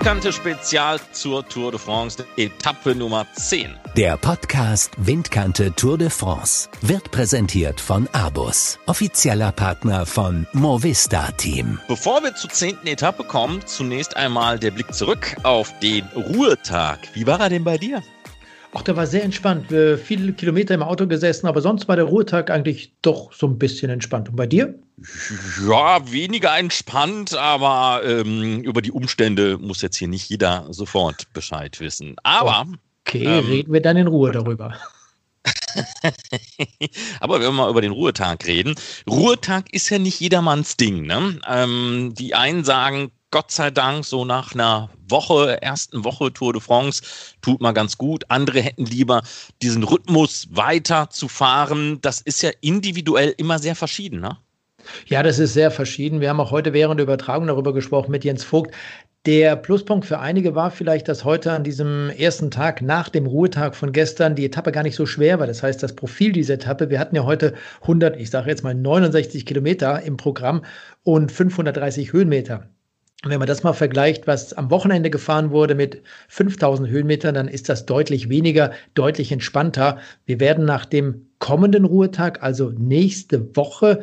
Windkante Spezial zur Tour de France, Etappe Nummer 10. Der Podcast Windkante Tour de France wird präsentiert von Abus, offizieller Partner von Movista Team. Bevor wir zur zehnten Etappe kommen, zunächst einmal der Blick zurück auf den Ruhetag. Wie war er denn bei dir? Ach, der war sehr entspannt. Wir viele Kilometer im Auto gesessen, aber sonst war der Ruhetag eigentlich doch so ein bisschen entspannt. Und bei dir? Ja, weniger entspannt, aber ähm, über die Umstände muss jetzt hier nicht jeder sofort Bescheid wissen. Aber. Okay, ähm, reden wir dann in Ruhe darüber. Aber wenn wir mal über den Ruhetag reden, Ruhetag ist ja nicht jedermanns Ding. Ne? Ähm, die einen sagen, Gott sei Dank, so nach einer Woche, ersten Woche Tour de France, tut mal ganz gut. Andere hätten lieber diesen Rhythmus weiter zu fahren. Das ist ja individuell immer sehr verschieden, ne? Ja, das ist sehr verschieden. Wir haben auch heute während der Übertragung darüber gesprochen mit Jens Vogt. Der Pluspunkt für einige war vielleicht, dass heute an diesem ersten Tag nach dem Ruhetag von gestern die Etappe gar nicht so schwer war. Das heißt, das Profil dieser Etappe, wir hatten ja heute 100, ich sage jetzt mal 69 Kilometer im Programm und 530 Höhenmeter. Wenn man das mal vergleicht, was am Wochenende gefahren wurde mit 5000 Höhenmetern, dann ist das deutlich weniger, deutlich entspannter. Wir werden nach dem kommenden Ruhetag, also nächste Woche,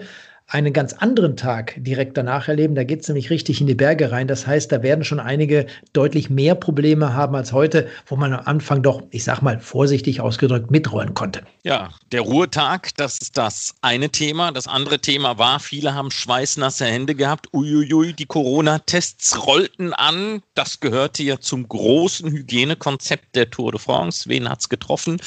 einen ganz anderen Tag direkt danach erleben. Da geht es nämlich richtig in die Berge rein. Das heißt, da werden schon einige deutlich mehr Probleme haben als heute, wo man am Anfang doch, ich sag mal vorsichtig ausgedrückt, mitrollen konnte. Ja, der Ruhetag, das ist das eine Thema. Das andere Thema war, viele haben schweißnasse Hände gehabt. Uiuiui, die Corona-Tests rollten an. Das gehörte ja zum großen Hygienekonzept der Tour de France. Wen hat es getroffen?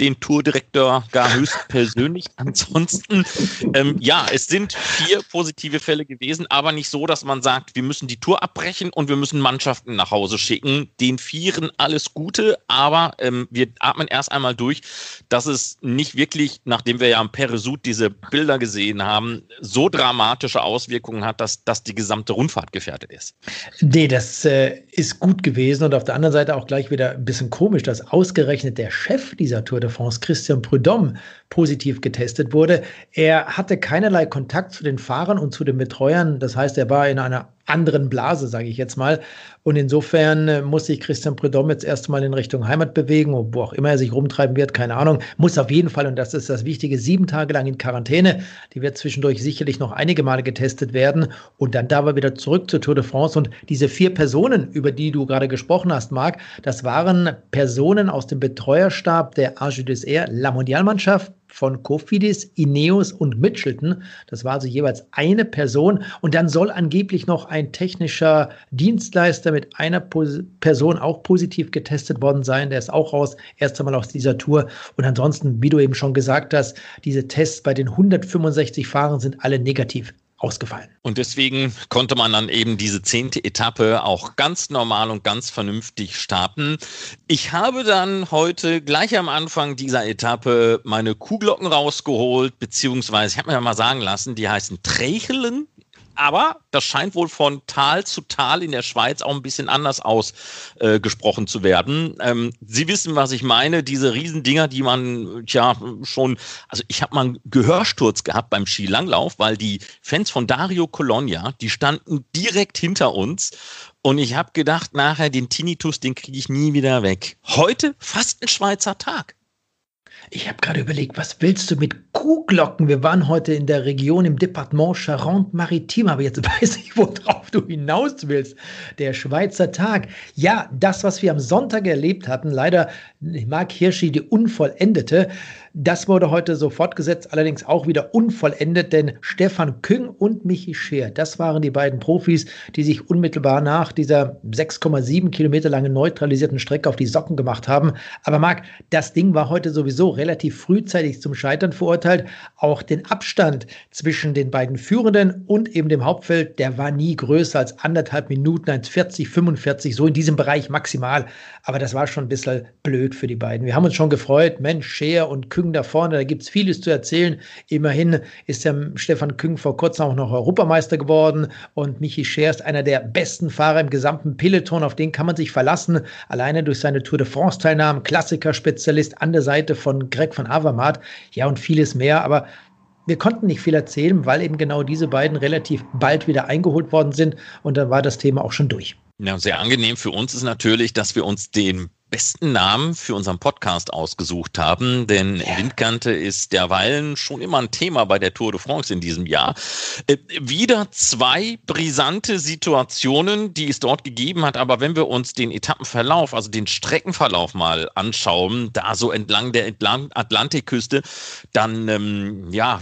Den Tourdirektor gar höchstpersönlich. Ansonsten, ähm, ja, es sind sind vier positive Fälle gewesen, aber nicht so, dass man sagt, wir müssen die Tour abbrechen und wir müssen Mannschaften nach Hause schicken. Den Vieren alles Gute, aber ähm, wir atmen erst einmal durch, dass es nicht wirklich, nachdem wir ja am Peresud diese Bilder gesehen haben, so dramatische Auswirkungen hat, dass, dass die gesamte Rundfahrt gefährdet ist. Nee, das äh, ist gut gewesen und auf der anderen Seite auch gleich wieder ein bisschen komisch, dass ausgerechnet der Chef dieser Tour de France, Christian Prudhomme, positiv getestet wurde. Er hatte keinerlei Kontakt zu den Fahrern und zu den Betreuern. Das heißt, er war in einer anderen Blase, sage ich jetzt mal. Und insofern äh, muss sich Christian Prudhomme jetzt erstmal in Richtung Heimat bewegen, wo auch immer er sich rumtreiben wird, keine Ahnung. Muss auf jeden Fall, und das ist das Wichtige, sieben Tage lang in Quarantäne. Die wird zwischendurch sicherlich noch einige Male getestet werden. Und dann da wir wieder zurück zur Tour de France. Und diese vier Personen, über die du gerade gesprochen hast, Marc, das waren Personen aus dem Betreuerstab der des Air, La Mondialmannschaft, von Cofidis, Ineos und Mitchelton. Das war also jeweils eine Person. Und dann soll angeblich noch ein technischer Dienstleister mit einer Person auch positiv getestet worden sein. Der ist auch raus, erst einmal aus dieser Tour. Und ansonsten, wie du eben schon gesagt hast, diese Tests bei den 165 Fahrern sind alle negativ ausgefallen. Und deswegen konnte man dann eben diese zehnte Etappe auch ganz normal und ganz vernünftig starten. Ich habe dann heute gleich am Anfang dieser Etappe meine Kuhglocken rausgeholt, beziehungsweise ich habe mir mal sagen lassen, die heißen Trächelen aber das scheint wohl von Tal zu Tal in der Schweiz auch ein bisschen anders ausgesprochen äh, zu werden. Ähm, Sie wissen, was ich meine. Diese Riesendinger, die man ja schon, also ich habe mal einen Gehörsturz gehabt beim Skilanglauf, weil die Fans von Dario Colonia, die standen direkt hinter uns und ich habe gedacht, nachher den Tinnitus, den kriege ich nie wieder weg. Heute fast ein Schweizer Tag. Ich habe gerade überlegt, was willst du mit Kuhglocken? Wir waren heute in der Region im Departement Charente-Maritime, aber jetzt weiß ich, worauf du hinaus willst. Der Schweizer Tag. Ja, das, was wir am Sonntag erlebt hatten, leider Mark Hirschi, die unvollendete, das wurde heute so fortgesetzt, allerdings auch wieder unvollendet, denn Stefan Küng und Michi Scheer, das waren die beiden Profis, die sich unmittelbar nach dieser 6,7 Kilometer langen neutralisierten Strecke auf die Socken gemacht haben. Aber Marc, das Ding war heute sowieso relativ frühzeitig zum Scheitern verurteilt. Auch den Abstand zwischen den beiden Führenden und eben dem Hauptfeld, der war nie größer als anderthalb Minuten, 1,40, 45, so in diesem Bereich maximal. Aber das war schon ein bisschen blöd für die beiden. Wir haben uns schon gefreut, Mensch, Scheer und Küng Küng da vorne, da gibt es vieles zu erzählen. Immerhin ist der Stefan Küng vor kurzem auch noch Europameister geworden und Michi Scher ist einer der besten Fahrer im gesamten Peloton, auf den kann man sich verlassen, alleine durch seine Tour de France-Teilnahmen, Klassikerspezialist an der Seite von Greg von Avermaet, ja und vieles mehr, aber wir konnten nicht viel erzählen, weil eben genau diese beiden relativ bald wieder eingeholt worden sind und dann war das Thema auch schon durch. Ja, sehr angenehm für uns ist natürlich, dass wir uns den besten Namen für unseren Podcast ausgesucht haben, denn ja. Windkante ist derweilen schon immer ein Thema bei der Tour de France in diesem Jahr. Äh, wieder zwei brisante Situationen, die es dort gegeben hat, aber wenn wir uns den Etappenverlauf, also den Streckenverlauf mal anschauen, da so entlang der Atlantikküste, dann ähm, ja,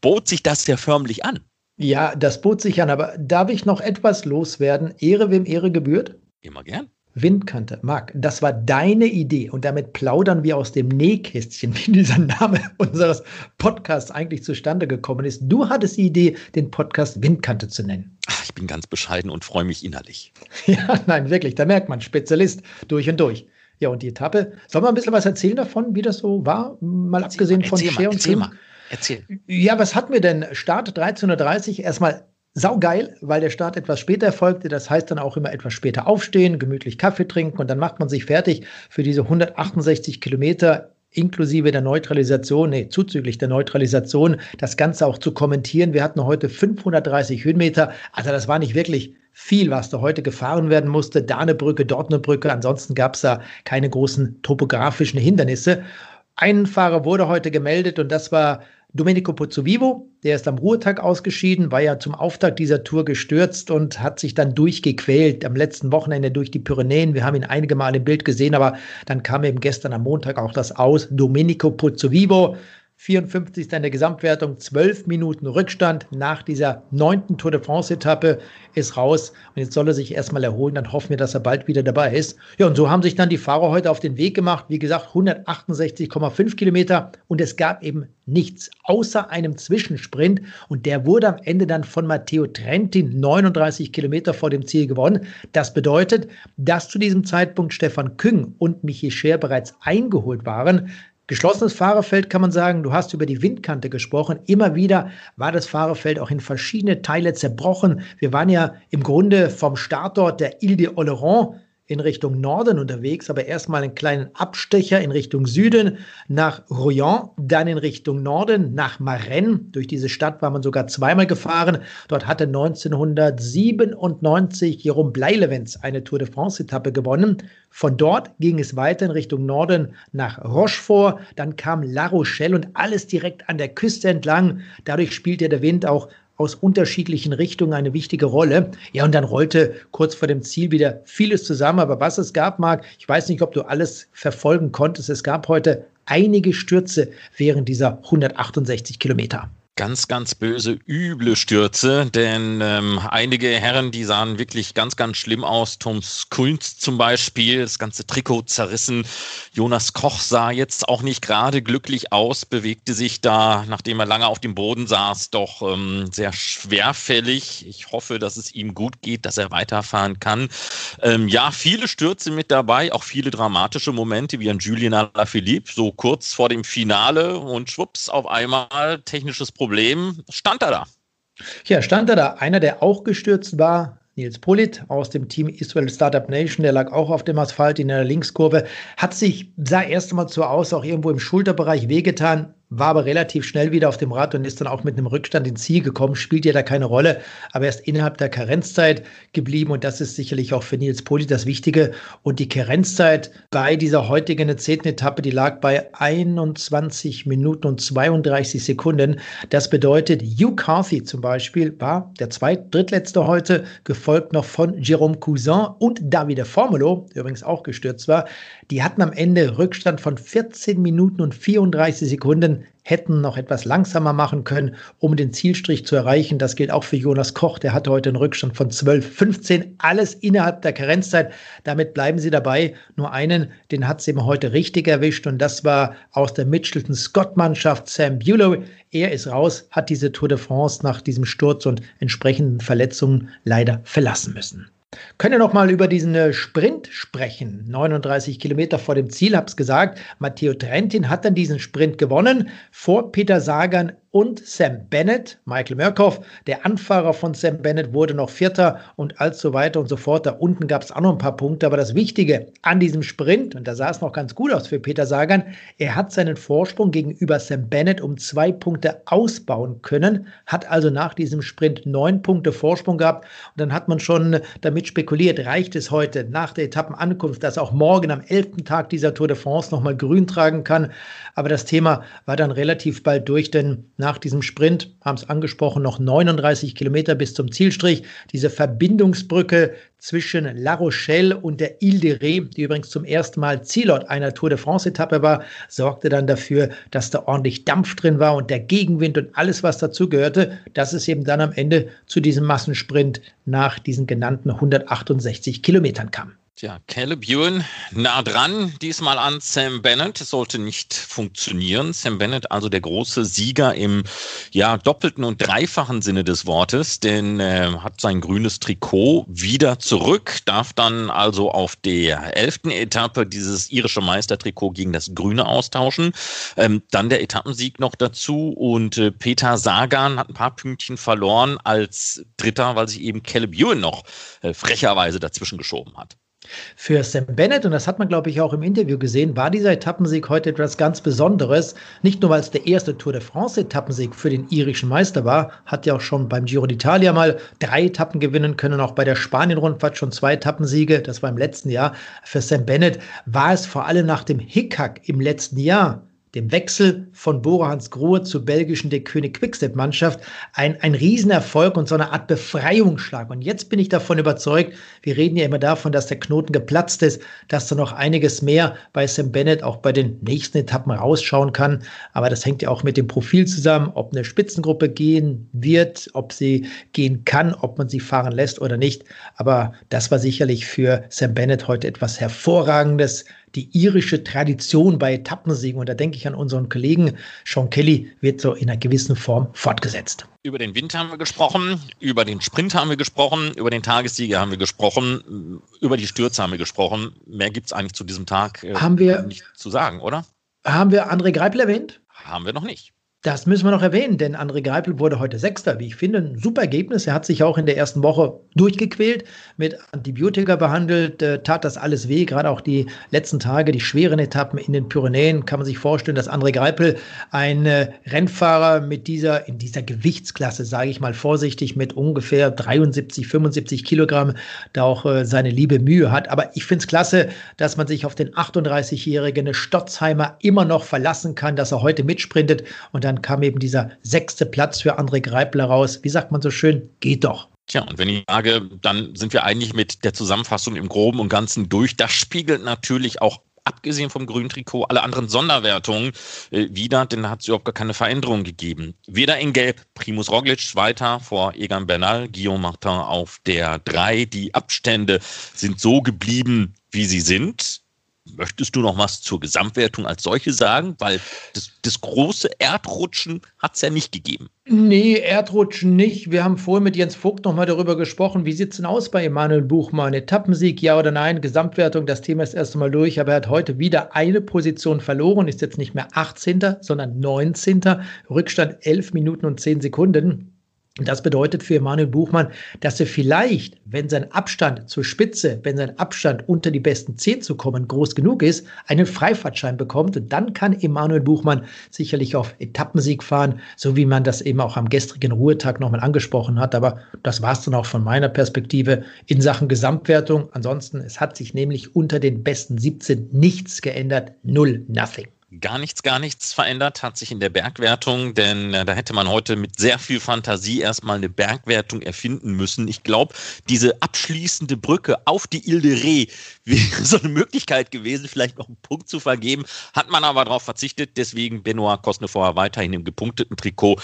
bot sich das ja förmlich an. Ja, das bot sich an, aber darf ich noch etwas loswerden? Ehre wem Ehre gebührt? Immer gern. Windkante, Marc, das war deine Idee und damit plaudern wir aus dem Nähkästchen, wie dieser Name unseres Podcasts eigentlich zustande gekommen ist. Du hattest die Idee, den Podcast Windkante zu nennen. Ach, ich bin ganz bescheiden und freue mich innerlich. Ja, nein, wirklich, da merkt man, Spezialist durch und durch. Ja, und die Etappe, soll man ein bisschen was erzählen davon, wie das so war? Mal erzähl abgesehen mal, von Share und erzähl Film? Mal. Erzähl. Ja, was hatten wir denn? Start 13.30 Uhr. Erstmal saugeil, weil der Start etwas später erfolgte. Das heißt dann auch immer etwas später aufstehen, gemütlich Kaffee trinken und dann macht man sich fertig für diese 168 Kilometer inklusive der Neutralisation, nee, zuzüglich der Neutralisation, das Ganze auch zu kommentieren. Wir hatten heute 530 Höhenmeter. Also das war nicht wirklich viel, was da heute gefahren werden musste. Da eine Brücke, dort eine Brücke. Ansonsten gab es da keine großen topografischen Hindernisse. Ein Fahrer wurde heute gemeldet und das war Domenico Pozzovivo, der ist am Ruhetag ausgeschieden, war ja zum Auftakt dieser Tour gestürzt und hat sich dann durchgequält am letzten Wochenende durch die Pyrenäen. Wir haben ihn einige Mal im Bild gesehen, aber dann kam eben gestern am Montag auch das aus. Domenico Pozzovivo 54. in der Gesamtwertung, 12 Minuten Rückstand nach dieser neunten Tour de France-Etappe ist raus. Und jetzt soll er sich erstmal erholen. Dann hoffen wir, dass er bald wieder dabei ist. Ja, und so haben sich dann die Fahrer heute auf den Weg gemacht. Wie gesagt, 168,5 Kilometer. Und es gab eben nichts außer einem Zwischensprint. Und der wurde am Ende dann von Matteo Trentin 39 Kilometer vor dem Ziel gewonnen. Das bedeutet, dass zu diesem Zeitpunkt Stefan Küng und Michi Scher bereits eingeholt waren. Geschlossenes Fahrerfeld kann man sagen, du hast über die Windkante gesprochen. Immer wieder war das Fahrerfeld auch in verschiedene Teile zerbrochen. Wir waren ja im Grunde vom Startort der Ile de Oleron in Richtung Norden unterwegs, aber erstmal einen kleinen Abstecher in Richtung Süden nach Royan, dann in Richtung Norden nach Marennes. Durch diese Stadt war man sogar zweimal gefahren. Dort hatte 1997 Jerome Bleilewens eine Tour de France-Etappe gewonnen. Von dort ging es weiter in Richtung Norden nach Rochefort. Dann kam La Rochelle und alles direkt an der Küste entlang. Dadurch spielte der Wind auch aus unterschiedlichen Richtungen eine wichtige Rolle. Ja, und dann rollte kurz vor dem Ziel wieder vieles zusammen. Aber was es gab, Marc, ich weiß nicht, ob du alles verfolgen konntest. Es gab heute einige Stürze während dieser 168 Kilometer ganz, ganz böse, üble Stürze, denn ähm, einige Herren, die sahen wirklich ganz, ganz schlimm aus. Tom Skulns zum Beispiel, das ganze Trikot zerrissen. Jonas Koch sah jetzt auch nicht gerade glücklich aus, bewegte sich da, nachdem er lange auf dem Boden saß, doch ähm, sehr schwerfällig. Ich hoffe, dass es ihm gut geht, dass er weiterfahren kann. Ähm, ja, viele Stürze mit dabei, auch viele dramatische Momente, wie an Julien Alaphilippe, so kurz vor dem Finale und schwupps, auf einmal technisches Problem Problem stand er da. Ja, stand er da. Einer, der auch gestürzt war, Nils Polit aus dem Team Israel Startup Nation, der lag auch auf dem Asphalt in der Linkskurve, hat sich, sah erst einmal so aus, auch irgendwo im Schulterbereich wehgetan, war aber relativ schnell wieder auf dem Rad und ist dann auch mit einem Rückstand ins Ziel gekommen, spielt ja da keine Rolle, aber er ist innerhalb der Karenzzeit geblieben und das ist sicherlich auch für Nils Poli das Wichtige. Und die Karenzzeit bei dieser heutigen zehnten Etappe, die lag bei 21 Minuten und 32 Sekunden. Das bedeutet, Hugh Carthy zum Beispiel war der zweit, drittletzte heute, gefolgt noch von Jerome Cousin und Davide Formulo, der übrigens auch gestürzt war. Die hatten am Ende Rückstand von 14 Minuten und 34 Sekunden, hätten noch etwas langsamer machen können, um den Zielstrich zu erreichen. Das gilt auch für Jonas Koch, der hatte heute einen Rückstand von 12, 15, alles innerhalb der Karenzzeit. Damit bleiben sie dabei. Nur einen, den hat sie ihm heute richtig erwischt und das war aus der Mitchelton Scott Mannschaft Sam Bulow. Er ist raus, hat diese Tour de France nach diesem Sturz und entsprechenden Verletzungen leider verlassen müssen. Können wir noch mal über diesen äh, Sprint sprechen? 39 Kilometer vor dem Ziel, hab's gesagt. Matteo Trentin hat dann diesen Sprint gewonnen vor Peter Sagan und Sam Bennett. Michael Murkoff, der Anfahrer von Sam Bennett, wurde noch Vierter und all so weiter und so fort. Da unten gab es auch noch ein paar Punkte. Aber das Wichtige an diesem Sprint, und da sah es noch ganz gut aus für Peter Sagan, er hat seinen Vorsprung gegenüber Sam Bennett um zwei Punkte ausbauen können, hat also nach diesem Sprint neun Punkte Vorsprung gehabt. Und dann hat man schon damit spekuliert, reicht es heute nach der Etappenankunft, dass auch morgen am elften Tag dieser Tour de France nochmal grün tragen kann. Aber das Thema war dann relativ bald durch, denn nach diesem Sprint, haben es angesprochen, noch 39 Kilometer bis zum Zielstrich. Diese Verbindungsbrücke zwischen La Rochelle und der Ile de Ré, die übrigens zum ersten Mal Zielort einer Tour de France-Etappe war, sorgte dann dafür, dass da ordentlich Dampf drin war und der Gegenwind und alles, was dazu gehörte, dass es eben dann am Ende zu diesem Massensprint nach diesen genannten 168 Kilometern kam. Tja, Caleb Ewan nah dran, diesmal an Sam Bennett. Es sollte nicht funktionieren. Sam Bennett, also der große Sieger im ja, doppelten und dreifachen Sinne des Wortes, denn äh, hat sein grünes Trikot wieder zurück, darf dann also auf der elften Etappe dieses irische Meistertrikot gegen das grüne austauschen. Ähm, dann der Etappensieg noch dazu und äh, Peter Sagan hat ein paar Pünktchen verloren als Dritter, weil sich eben Caleb Ewan noch äh, frecherweise dazwischen geschoben hat. Für Sam Bennett, und das hat man, glaube ich, auch im Interview gesehen, war dieser Etappensieg heute etwas ganz Besonderes. Nicht nur, weil es der erste Tour de France-Etappensieg für den irischen Meister war, hat ja auch schon beim Giro d'Italia mal drei Etappen gewinnen können, auch bei der Spanien-Rundfahrt schon zwei Etappensiege, das war im letzten Jahr. Für Sam Bennett war es vor allem nach dem Hickhack im letzten Jahr dem Wechsel von Bora Hans Grohe zur belgischen Der König Quickstep-Mannschaft ein, ein Riesenerfolg und so eine Art Befreiungsschlag. Und jetzt bin ich davon überzeugt, wir reden ja immer davon, dass der Knoten geplatzt ist, dass da noch einiges mehr bei Sam Bennett auch bei den nächsten Etappen rausschauen kann. Aber das hängt ja auch mit dem Profil zusammen, ob eine Spitzengruppe gehen wird, ob sie gehen kann, ob man sie fahren lässt oder nicht. Aber das war sicherlich für Sam Bennett heute etwas Hervorragendes die irische Tradition bei Etappensiegen. Und da denke ich an unseren Kollegen Sean Kelly, wird so in einer gewissen Form fortgesetzt. Über den Wind haben wir gesprochen, über den Sprint haben wir gesprochen, über den Tagessieger haben wir gesprochen, über die Stürze haben wir gesprochen. Mehr gibt es eigentlich zu diesem Tag äh, haben wir, nicht zu sagen, oder? Haben wir André Greipel erwähnt? Haben wir noch nicht. Das müssen wir noch erwähnen, denn André Greipel wurde heute Sechster, wie ich finde. Ein super Ergebnis. Er hat sich auch in der ersten Woche durchgequält, mit Antibiotika behandelt, äh, tat das alles weh. Gerade auch die letzten Tage, die schweren Etappen in den Pyrenäen, kann man sich vorstellen, dass André Greipel ein äh, Rennfahrer mit dieser, in dieser Gewichtsklasse, sage ich mal vorsichtig, mit ungefähr 73, 75 Kilogramm, da auch äh, seine liebe Mühe hat. Aber ich finde es klasse, dass man sich auf den 38-jährigen Stotzheimer immer noch verlassen kann, dass er heute mitsprintet und dann kam eben dieser sechste Platz für André Greipler raus. Wie sagt man so schön? Geht doch. Tja, und wenn ich sage, dann sind wir eigentlich mit der Zusammenfassung im Groben und Ganzen durch. Das spiegelt natürlich auch abgesehen vom grünen Trikot, alle anderen Sonderwertungen äh, wieder, denn da hat es überhaupt gar keine Veränderung gegeben. Weder in Gelb, Primus Roglic weiter vor Egan Bernal, Guillaume Martin auf der 3. Die Abstände sind so geblieben, wie sie sind. Möchtest du noch was zur Gesamtwertung als solche sagen? Weil das, das große Erdrutschen hat es ja nicht gegeben. Nee, Erdrutschen nicht. Wir haben vorhin mit Jens Vogt nochmal darüber gesprochen. Wie sieht es denn aus bei Emanuel Buchmann? Etappensieg, ja oder nein? Gesamtwertung, das Thema ist erst einmal durch, aber er hat heute wieder eine Position verloren, ist jetzt nicht mehr 18., sondern 19. Rückstand 11 Minuten und 10 Sekunden. Das bedeutet für Emanuel Buchmann, dass er vielleicht, wenn sein Abstand zur Spitze, wenn sein Abstand unter die besten 10 zu kommen groß genug ist, einen Freifahrtschein bekommt. Und dann kann Emanuel Buchmann sicherlich auf Etappensieg fahren, so wie man das eben auch am gestrigen Ruhetag nochmal angesprochen hat. Aber das war es dann auch von meiner Perspektive in Sachen Gesamtwertung. Ansonsten, es hat sich nämlich unter den besten 17 nichts geändert. Null, nothing gar nichts, gar nichts verändert hat sich in der Bergwertung, denn äh, da hätte man heute mit sehr viel Fantasie erstmal eine Bergwertung erfinden müssen. Ich glaube, diese abschließende Brücke auf die Ile de Ré wäre so eine Möglichkeit gewesen, vielleicht noch einen Punkt zu vergeben. Hat man aber darauf verzichtet, deswegen Benoit Cosnefort weiterhin im gepunkteten Trikot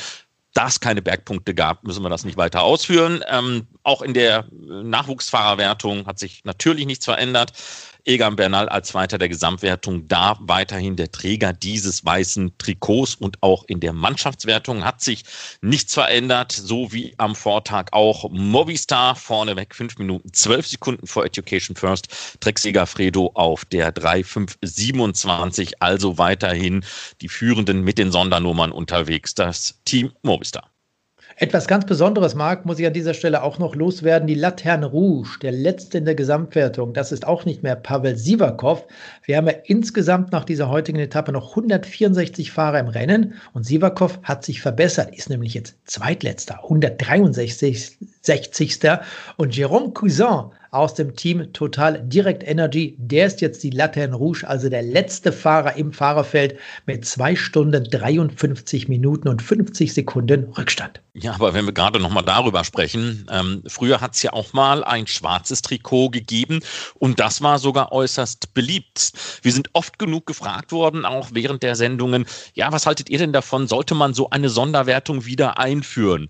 da es keine Bergpunkte gab, müssen wir das nicht weiter ausführen. Ähm, auch in der Nachwuchsfahrerwertung hat sich natürlich nichts verändert. Egan Bernal als Zweiter der Gesamtwertung da weiterhin der Träger dieses weißen Trikots und auch in der Mannschaftswertung hat sich nichts verändert, so wie am Vortag auch Movistar vorneweg fünf Minuten zwölf Sekunden vor Education First, Trecksieger Fredo auf der 3,527, also weiterhin die Führenden mit den Sondernummern unterwegs, das Team Movistar. Etwas ganz Besonderes, Marc, muss ich an dieser Stelle auch noch loswerden. Die Laterne Rouge, der letzte in der Gesamtwertung, das ist auch nicht mehr Pavel Sivakov. Wir haben ja insgesamt nach dieser heutigen Etappe noch 164 Fahrer im Rennen und Sivakov hat sich verbessert, ist nämlich jetzt zweitletzter, 163. Und Jérôme Cousin aus dem Team Total Direct Energy. Der ist jetzt die Laterne Rouge, also der letzte Fahrer im Fahrerfeld mit zwei Stunden 53 Minuten und 50 Sekunden Rückstand. Ja, aber wenn wir gerade noch mal darüber sprechen, ähm, früher hat es ja auch mal ein schwarzes Trikot gegeben und das war sogar äußerst beliebt. Wir sind oft genug gefragt worden, auch während der Sendungen, ja, was haltet ihr denn davon? Sollte man so eine Sonderwertung wieder einführen?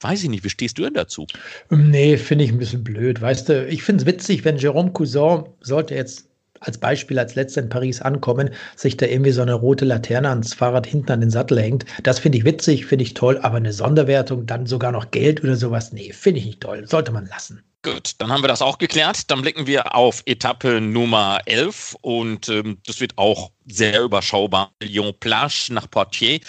Weiß ich nicht, wie stehst du denn dazu? Nee, finde ich ein bisschen blöd. Weißt du, ich finde es witzig, wenn Jérôme Cousin sollte jetzt als Beispiel als letzter in Paris ankommen, sich da irgendwie so eine rote Laterne ans Fahrrad hinten an den Sattel hängt. Das finde ich witzig, finde ich toll, aber eine Sonderwertung, dann sogar noch Geld oder sowas, nee, finde ich nicht toll. Sollte man lassen. Gut, dann haben wir das auch geklärt. Dann blicken wir auf Etappe Nummer 11 und ähm, das wird auch sehr überschaubar. Lyon-Plage nach Poitiers,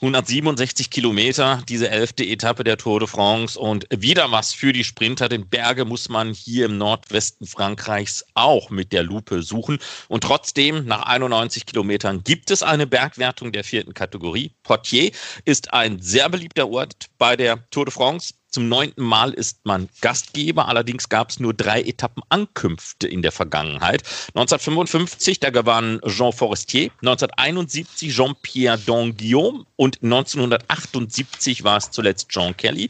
167 Kilometer, diese elfte Etappe der Tour de France und wieder was für die Sprinter. Den Berge muss man hier im Nordwesten Frankreichs auch mit der Lupe suchen und trotzdem nach 91 Kilometern gibt es eine Bergwertung der vierten Kategorie. Poitiers ist ein sehr beliebter Ort bei der Tour de France. Zum neunten Mal ist man Gastgeber, allerdings gab es nur drei Etappenankünfte in der Vergangenheit. 1955, da gewann Jean Forestier, 1971 Jean-Pierre Donguillaume und 1978 war es zuletzt John Kelly.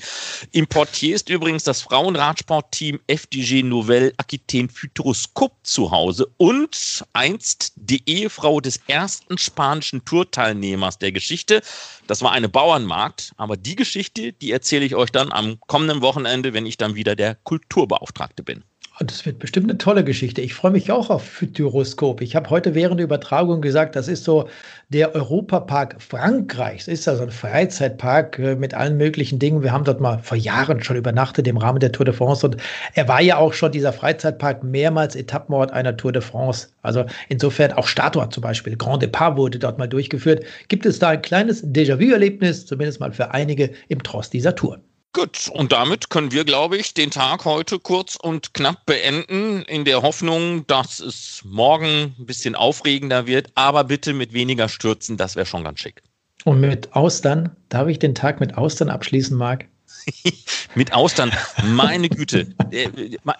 Im Portier ist übrigens das Frauenradsportteam FDG Nouvelle Aquitaine Futuroscope zu Hause und einst die Ehefrau des ersten spanischen Tourteilnehmers der Geschichte. Das war eine Bauernmarkt, aber die Geschichte, die erzähle ich euch dann am kommenden Wochenende, wenn ich dann wieder der Kulturbeauftragte bin. Das wird bestimmt eine tolle Geschichte. Ich freue mich auch auf Futuroskop. Ich habe heute während der Übertragung gesagt, das ist so der Europapark Frankreichs. Ist also ein Freizeitpark äh, mit allen möglichen Dingen. Wir haben dort mal vor Jahren schon übernachtet im Rahmen der Tour de France und er war ja auch schon dieser Freizeitpark mehrmals Etappenort einer Tour de France. Also insofern auch Statort zum Beispiel. Grand Depart wurde dort mal durchgeführt. Gibt es da ein kleines Déjà-vu-Erlebnis, zumindest mal für einige im Trost dieser Tour. Gut, und damit können wir, glaube ich, den Tag heute kurz und knapp beenden, in der Hoffnung, dass es morgen ein bisschen aufregender wird, aber bitte mit weniger Stürzen, das wäre schon ganz schick. Und mit Austern, darf ich den Tag mit Austern abschließen, Marc? mit Austern, meine Güte.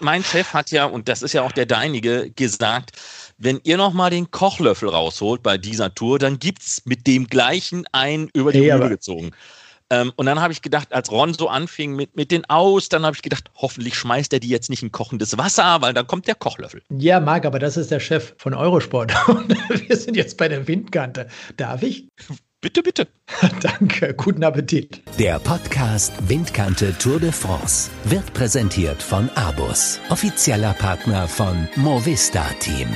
mein Chef hat ja, und das ist ja auch der deinige, gesagt, wenn ihr nochmal den Kochlöffel rausholt bei dieser Tour, dann gibt es mit dem gleichen einen über die hey, gezogen. Ähm, und dann habe ich gedacht, als Ron so anfing mit, mit den Aus, dann habe ich gedacht, hoffentlich schmeißt er die jetzt nicht in kochendes Wasser, weil dann kommt der Kochlöffel. Ja, Marc, aber das ist der Chef von Eurosport. Und wir sind jetzt bei der Windkante. Darf ich? Bitte, bitte. Danke, guten Appetit. Der Podcast Windkante Tour de France wird präsentiert von Abus, offizieller Partner von Movista Team.